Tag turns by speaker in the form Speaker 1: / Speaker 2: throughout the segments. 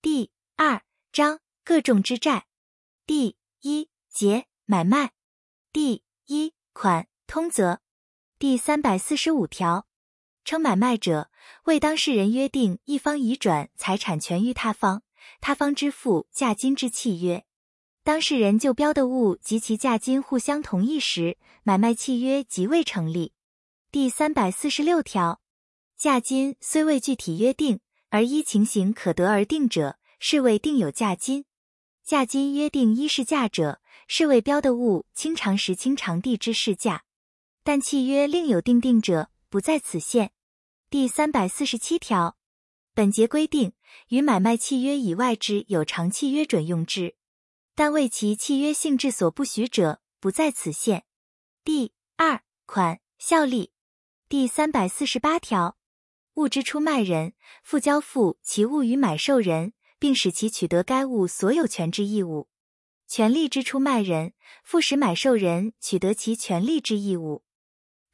Speaker 1: 第二章各种之债。第一节买卖。第一款通则。第三百四十五条，称买卖者，为当事人约定一方移转财产权于他方，他方支付价金之契约。当事人就标的物及其价金互相同意时，买卖契约即未成立。第三百四十六条，价金虽未具体约定，而依情形可得而定者，是为定有价金。价金约定依市价者，是为标的物清偿时清偿地之市价。但契约另有定定者，不在此限。第三百四十七条，本节规定，与买卖契约以外之有偿契约准用之。但为其契约性质所不许者，不在此限。第二款效力第三百四十八条，物之出卖人负交付其物于买受人，并使其取得该物所有权之义务；权利之出卖人负使买受人取得其权利之义务。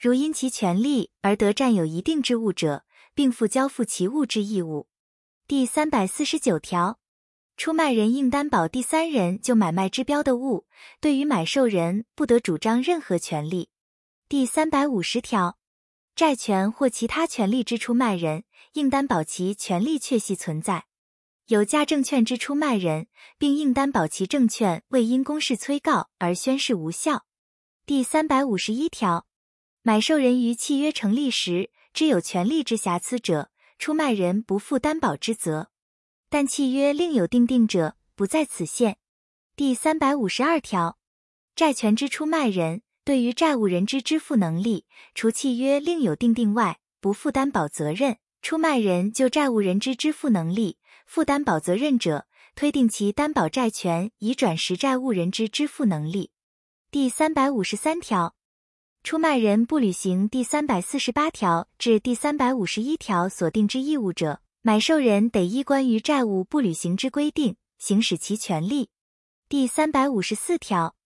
Speaker 1: 如因其权利而得占有一定之物者，并负交付其物之义务。第三百四十九条。出卖人应担保第三人就买卖之标的物，对于买受人不得主张任何权利。第三百五十条，债权或其他权利之出卖人，应担保其权利确系存在；有价证券之出卖人，并应担保其证券未因公示催告而宣示无效。第三百五十一条，买受人于契约成立时知有权利之瑕疵者，出卖人不负担保之责。但契约另有定定者，不在此限。第三百五十二条，债权之出卖人对于债务人之支付能力，除契约另有定定外，不负担保责任。出卖人就债务人之支付能力负担保责任者，推定其担保债权已转实债务人之支付能力。第三百五十三条，出卖人不履行第三百四十八条至第三百五十一条所定之义务者。买受人得依关于债务不履行之规定行使其权利。第三百五十四条，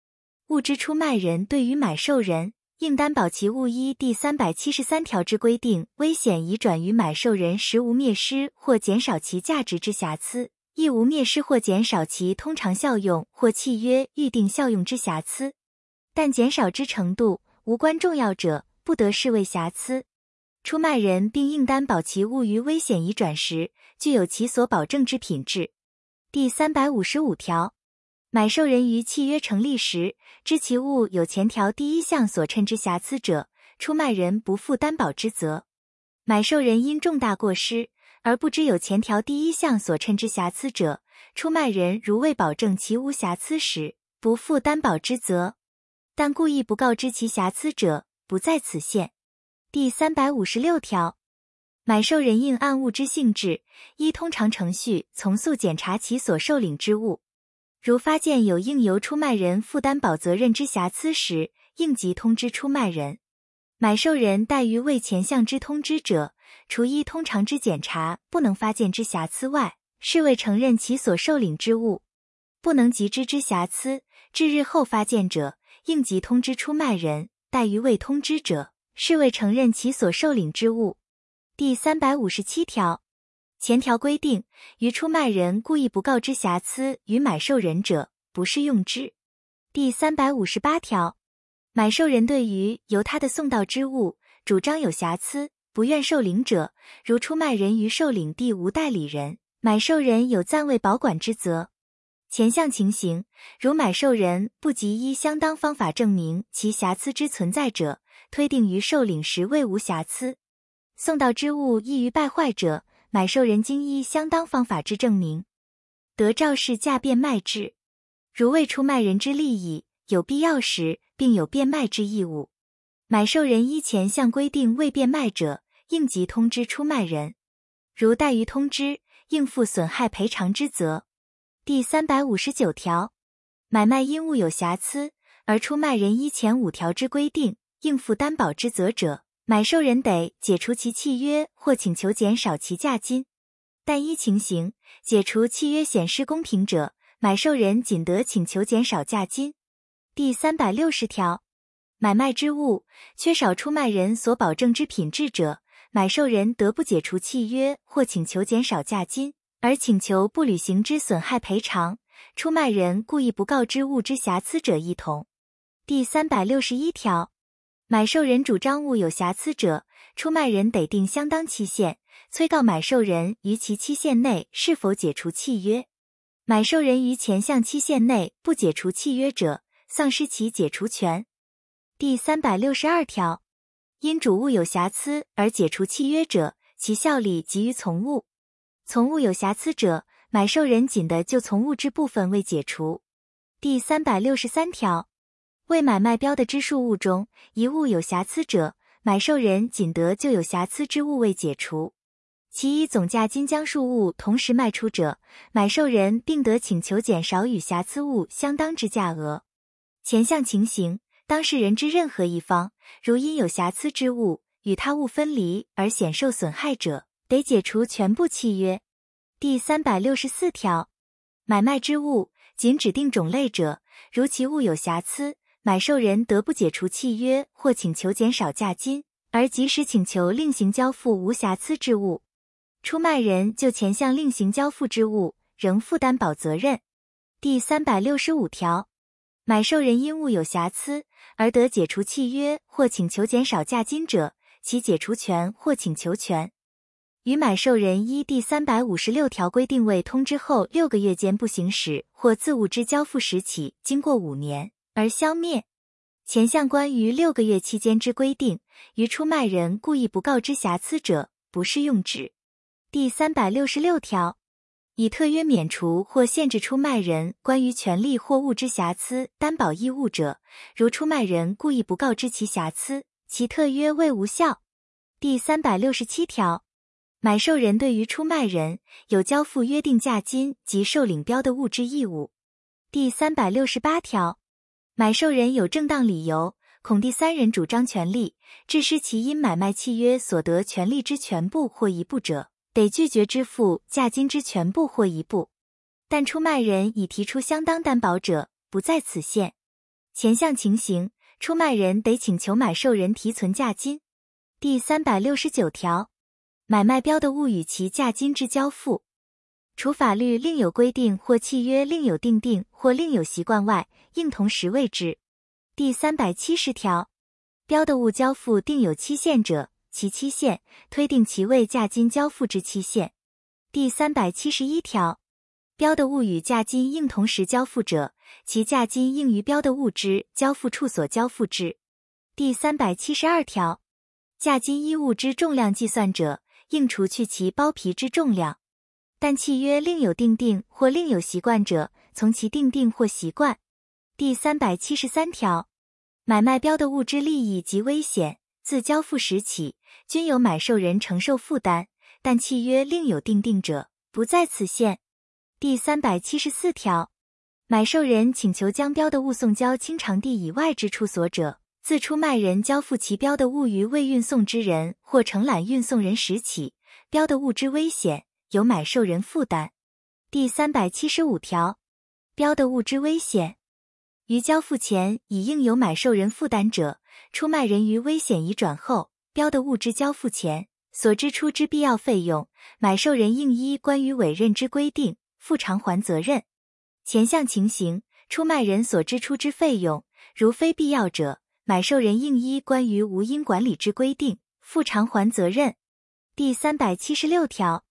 Speaker 1: 物之出卖人对于买受人应担保其物依第三百七十三条之规定，危险已转于买受人实无灭失或减少其价值之瑕疵，亦无灭失或减少其通常效用或契约预定效用之瑕疵，但减少之程度无关重要者，不得视为瑕疵。出卖人并应担保其物于危险已转时具有其所保证之品质。第三百五十五条，买受人于契约成立时知其物有前条第一项所称之瑕疵者，出卖人不负担保之责。买受人因重大过失而不知有前条第一项所称之瑕疵者，出卖人如未保证其无瑕疵时，不负担保之责。但故意不告知其瑕疵者，不在此限。第三百五十六条，买受人应按物之性质，依通常程序从速检查其所受领之物。如发现有应由出卖人负担保责任之瑕疵时，应即通知出卖人。买受人怠于未前项之通知者，除依通常之检查不能发现之瑕疵外，是未承认其所受领之物。不能及知之瑕疵，至日后发现者，应即通知出卖人。怠于未通知者。是未承认其所受领之物。第三百五十七条，前条规定，于出卖人故意不告知瑕疵与买受人者，不适用之。第三百五十八条，买受人对于由他的送到之物主张有瑕疵，不愿受领者，如出卖人于受领地无代理人，买受人有暂未保管之责。前项情形，如买受人不及依相当方法证明其瑕疵之存在者，推定于受领时未无瑕疵，送到之物易于败坏者，买受人经依相当方法之证明，得肇事价变卖之。如未出卖人之利益有必要时，并有变卖之义务，买受人依前项规定未变卖者，应即通知出卖人。如怠于通知，应负损害赔偿之责。第三百五十九条，买卖因物有瑕疵，而出卖人依前五条之规定。应负担保之责者，买受人得解除其契约或请求减少其价金。但依情形解除契约显失公平者，买受人仅得请求减少价金。第三百六十条，买卖之物缺少出卖人所保证之品质者，买受人得不解除契约或请求减少价金，而请求不履行之损害赔偿，出卖人故意不告知物之瑕疵者一同。第三百六十一条，买受人主张物有瑕疵者，出卖人得定相当期限，催告买受人于其期限内是否解除契约。买受人于前项期限内不解除契约者，丧失其解除权。第三百六十二条，因主物有瑕疵而解除契约者，其效力及于从物。从物有瑕疵者，买受人仅得就从物之部分未解除。第三百六十三条，为买卖标的之数物中一物有瑕疵者，买受人仅得就有瑕疵之物未解除。其以总价金将数物同时卖出者，买受人并得请求减少与瑕疵物相当之价额。前项情形，当事人之任何一方，如因有瑕疵之物与他物分离而显受损害者，得解除全部契约。第三百六十四条，买卖之物仅指定种类者，如其物有瑕疵，买受人得不解除契约或请求减少价金，而及时请求另行交付无瑕疵之物。出卖人就前项另行交付之物，仍负担保责任。第三百六十五条，买受人因物有瑕疵而得解除契约或请求减少价金者，其解除权或请求权。与买受人依第三百五十六条规定未通知后六个月间不行使或自物之交付时起，经过五年而消灭。前项关于六个月期间之规定，于出卖人故意不告知瑕疵者，不适用之。第三百六十六条，以特约免除或限制出卖人关于权利或物之瑕疵担保义务者，如出卖人故意不告知其瑕疵，其特约为无效。第三百六十七条。买受人对于出卖人有交付约定价金及受领标的物之义务。第三百六十八条，买受人有正当理由恐第三人主张权利，致失其因买卖契约所得权利之全部或一部者，得拒绝支付价金之全部或一部。但出卖人已提出相当担保者，不在此限。前项情形，出卖人得请求买受人提存价金。第三百六十九条。买卖标的物与其价金之交付，除法律另有规定或契约另有定定或另有习惯外，应同时为之。第三百七十条，标的物交付定有期限者，其期限推定其为价金交付之期限。第三百七十一条，标的物与价金应同时交付者，其价金应于标的物之交付处所交付之。第三百七十二条，价金依物之重量计算者。应除去其包皮之重量，但契约另有定定或另有习惯者，从其定定或习惯。第三百七十三条，买卖标的物之利益及危险，自交付时起，均由买受人承受负担，但契约另有定定者，不在此限。第三百七十四条，买受人请求将标的物送交清偿地以外之处所者。自出卖人交付其标的物于未运送之人或承揽运送人时起，标的物之危险由买受人负担。第三百七十五条，标的物之危险于交付前已应由买受人负担者，出卖人于危险已转后，标的物之交付前所支出之必要费用，买受人应依关于委任之规定负偿还责任。前项情形，出卖人所支出之费用，如非必要者，买受人应依关于无因管理之规定负偿还责任。第三百七十六条，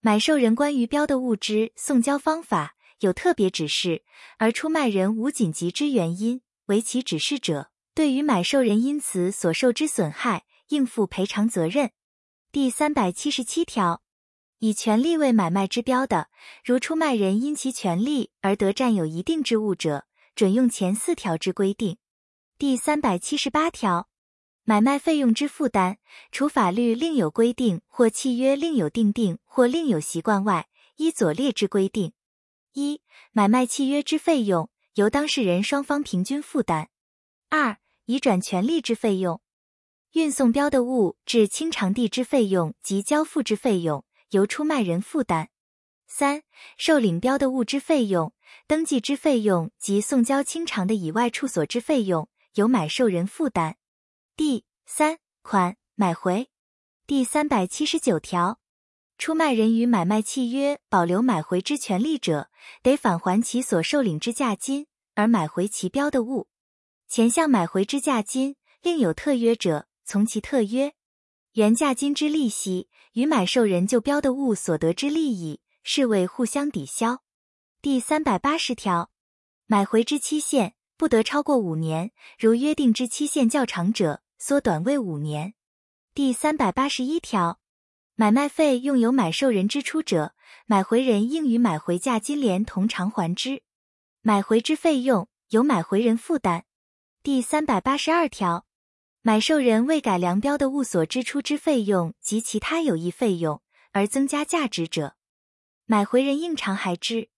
Speaker 1: 买受人关于标的物之送交方法有特别指示，而出卖人无紧急之原因为其指示者，对于买受人因此所受之损害，应负赔偿责任。第三百七十七条，以权利为买卖之标的，如出卖人因其权利而得占有一定之物者，准用前四条之规定。第三百七十八条，买卖费用之负担，除法律另有规定或契约另有定定或另有习惯外，依左列之规定：一、买卖契约之费用由当事人双方平均负担；二、移转权利之费用，运送标的物至清偿地之费用及交付之费用由出卖人负担；三、受领标的物之费用、登记之费用及送交清偿的以外处所之费用。由买受人负担。第三款买回第三百七十九条，出卖人于买卖契约保留买回之权利者，得返还其所受领之价金，而买回其标的物。前项买回之价金，另有特约者，从其特约。原价金之利息与买受人就标的物所得之利益，是为互相抵消。第三百八十条，买回之期限不得超过五年，如约定之期限较长者，缩短为五年。第三百八十一条。买卖费用由买受人支出者，买回人应与买回价金连同偿还之。买回之费用由买回人负担。第三百八十二条，买受人为改良标的物所支出之费用及其他有益费用而增加价值者，买回人应偿还之，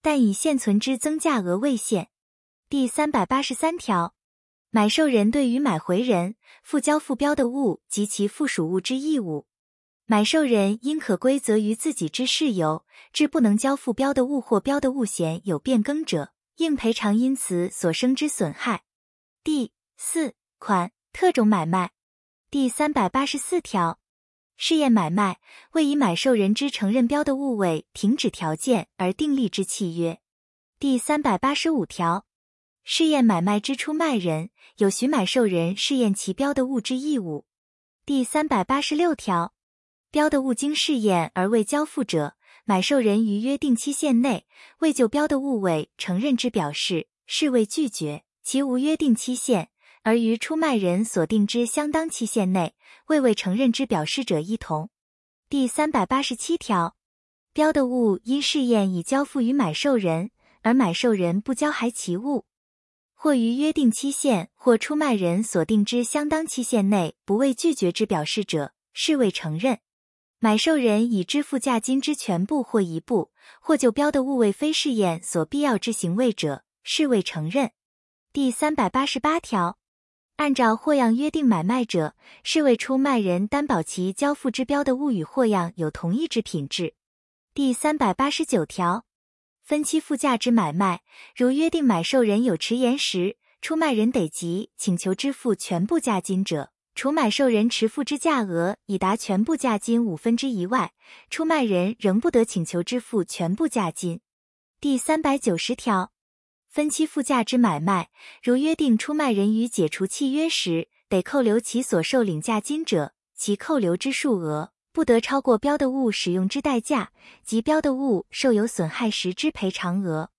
Speaker 1: 但以现存之增价额为限。第三百八十三条，买受人对于买回人负交付标的物及其附属物之义务。买受人因可归责于自己之事由，致不能交付标的物或标的物险有变更者，应赔偿因此所生之损害。第四款特种买卖第三百八十四条，试验买卖为以买受人之承认标的物为停止条件而订立之契约。第三百八十五条，试验买卖之出卖人有许买受人试验其标的物之义务。第三百八十六条。标的物经试验而未交付者，买受人于约定期限内未就标的物为承认之表示，视为拒绝。其无约定期限而于出卖人所定之相当期限内未为承认之表示者，一同。第三百八十七条，标的物因试验已交付于买受人，而买受人不交还其物，或于约定期限或出卖人所定之相当期限内不为拒绝之表示者，视为承认。买受人已支付价金之全部或一部，或就标的物为非试验所必要之行为者，视为承认。第三百八十八条，按照货样约定买卖者，视为出卖人担保其交付之标的物与货样有同一之品质。第三百八十九条，分期付价之买卖，如约定买受人有迟延时，出卖人得即请求支付全部价金者。除买受人迟付之价额已达全部价金五分之一外，出卖人仍不得请求支付全部价金。第三百九十条，分期付价之买卖，如约定出卖人于解除契约时得扣留其所受领价金者，其扣留之数额不得超过标的物使用之代价及标的物受有损害时之赔偿额。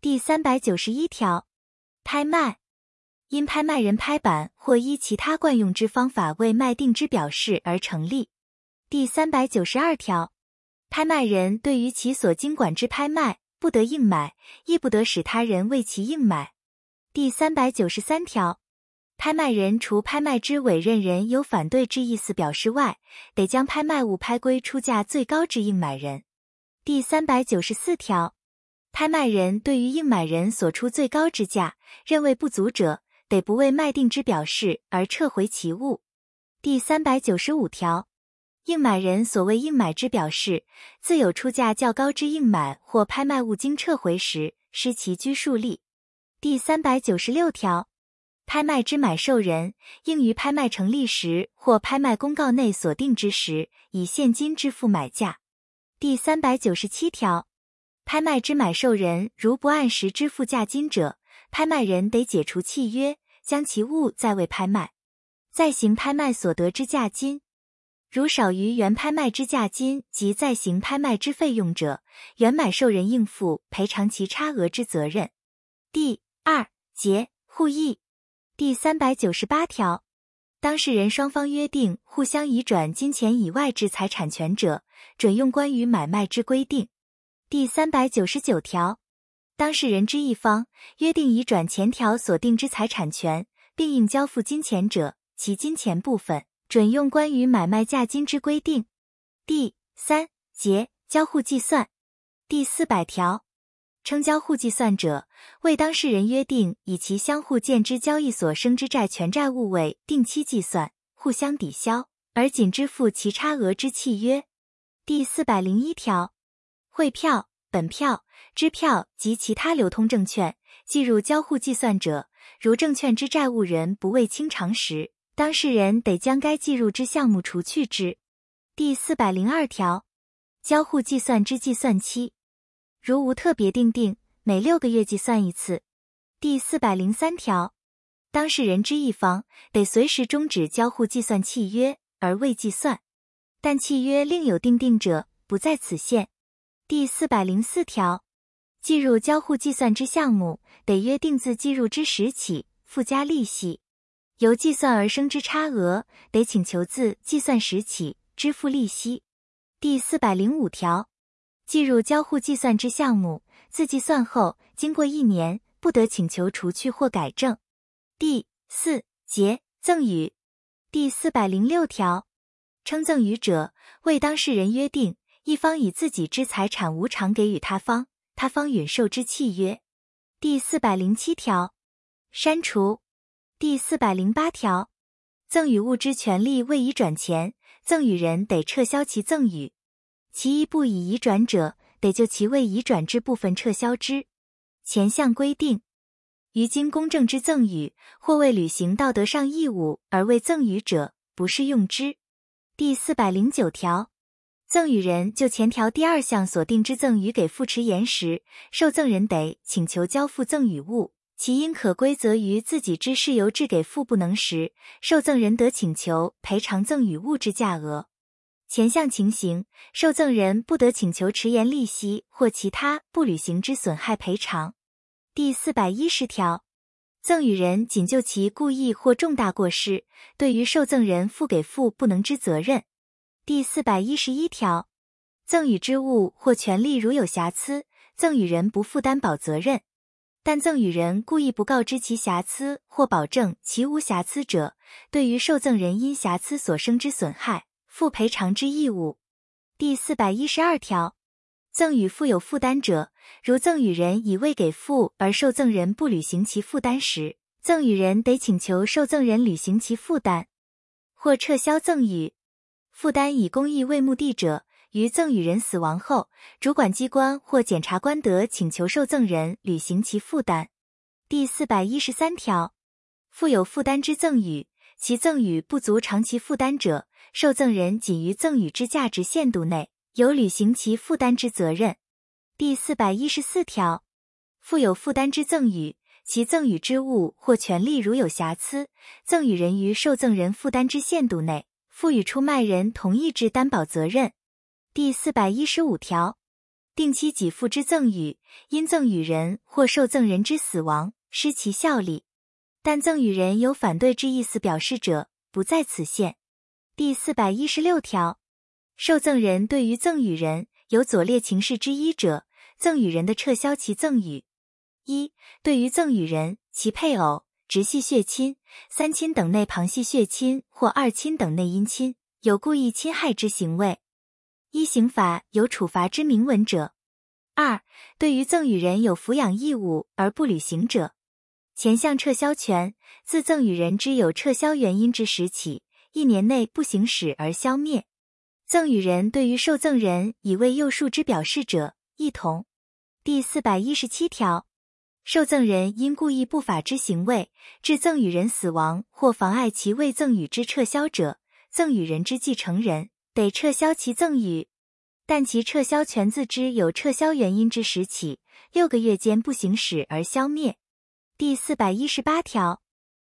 Speaker 1: 第三百九十一条，拍卖。因拍卖人拍板或依其他惯用之方法为卖定之表示而成立。第三百九十二条，拍卖人对于其所经管之拍卖，不得硬买，亦不得使他人为其硬买。第三百九十三条，拍卖人除拍卖之委任人有反对之意思表示外，得将拍卖物拍归出价最高之应买人。第三百九十四条，拍卖人对于应买人所出最高之价，认为不足者，得不为卖定之表示而撤回其物。第三百九十五条，应买人所谓应买之表示，自有出价较高之应买或拍卖物经撤回时，失其拘束力。第三百九十六条，拍卖之买受人应于拍卖成立时或拍卖公告内所定之时，以现金支付买价。第三百九十七条，拍卖之买受人如不按时支付价金者，拍卖人得解除契约。将其物再为拍卖，再行拍卖所得之价金，如少于原拍卖之价金及再行拍卖之费用者，原买受人应负赔偿其差额之责任。第二节互议第三百九十八条，当事人双方约定互相移转金钱以外之财产权者，准用关于买卖之规定。第三百九十九条。当事人之一方约定移转前条所定之财产权，并应交付金钱者，其金钱部分准用关于买卖价金之规定。第三节交互计算第四百条，称交互计算者，为当事人约定以其相互见之交易所生之债权债务为定期计算，互相抵消，而仅支付其差额之契约。第四百零一条，汇票。本票、支票及其他流通证券计入交互计算者，如证券之债务人不为清偿时，当事人得将该计入之项目除去之。第四百零二条，交互计算之计算期，如无特别定定，每六个月计算一次。第四百零三条，当事人之一方得随时终止交互计算契约而未计算，但契约另有定定者，不在此限。第四百零四条，计入交互计算之项目，得约定自计入之时起附加利息；由计算而生之差额，得请求自计算时起支付利息。第四百零五条，计入交互计算之项目，自计算后经过一年，不得请求除去或改正。第四节赠与第四百零六条，称赠与者，为当事人约定一方以自己之财产无偿给予他方，他方允受之契约。第四百零七条，删除。第四百零八条，赠与物之权利未已转前，赠与人得撤销其赠与。其一不以移转者，得就其未移转之部分撤销之。前项规定，于经公证之赠与，或为履行道德上义务而为赠与者，不适用之。第四百零九条，赠与人就前条第二项所定之赠与给付迟延时，受赠人得请求交付赠与物，其因可归责于自己之事由致给付不能时，受赠人得请求赔偿赠与物之价额。前项情形，受赠人不得请求迟延利息或其他不履行之损害赔偿。第四百一十条，赠与人仅就其故意或重大过失，对于受赠人负给付不能之责任。第四百一十一条，赠与之物或权利如有瑕疵，赠与人不负担保责任，但赠与人故意不告知其瑕疵或保证其无瑕疵者，对于受赠人因瑕疵所生之损害。负赔偿之义务。第四百一十二条，赠与负有负担者，如赠与人已未给付而受赠人不履行其负担时，赠与人得请求受赠人履行其负担，或撤销赠与。负担以公益为目的者，于赠与人死亡后，主管机关或检察官得请求受赠人履行其负担。第四百一十三条，负有负担之赠与，其赠与不足偿其负担者。受赠人仅于赠与之价值限度内有履行其负担之责任。第四百一十四条，负有负担之赠与，其赠与之物或权利如有瑕疵，赠与人于受赠人负担之限度内，赋予出卖人同意之担保责任。第四百一十五条，定期给付之赠与，因赠与人或受赠人之死亡失其效力，但赠与人有反对之意思表示者，不在此限。第四百一十六条，受赠人对于赠与人有左列情事之一者，赠与人的撤销其赠与：一、对于赠与人其配偶、直系血亲、三亲等内旁系血亲或二亲等内姻亲有故意侵害之行为，依刑法有处罚之明文者；二、对于赠与人有抚养义务而不履行者，前项撤销权自赠与人之有撤销原因之时起。一年内不行使而消灭，赠与人对于受赠人已为诱述之表示者，一同。第四百一十七条，受赠人因故意不法之行为致赠与人死亡或妨碍其未赠与之撤销者，赠与人之继承人得撤销其赠与，但其撤销权自知有撤销原因之时起六个月间不行使而消灭。第四百一十八条，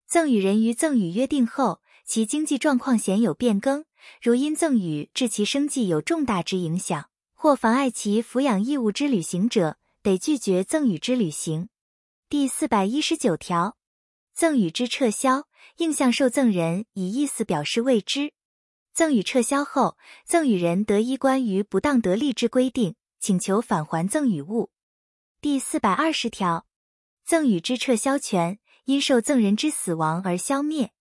Speaker 1: 赠与人于赠与约定后。其经济状况显有变更，如因赠与致其生计有重大之影响，或妨碍其抚养义务之履行者，得拒绝赠与之履行。第四百一十九条，赠与之撤销，应向受赠人以意思表示未知。赠与撤销后，赠与人得依关于不当得利之规定，请求返还赠与物。第四百二十条，赠与之撤销权因受赠人之死亡而消灭。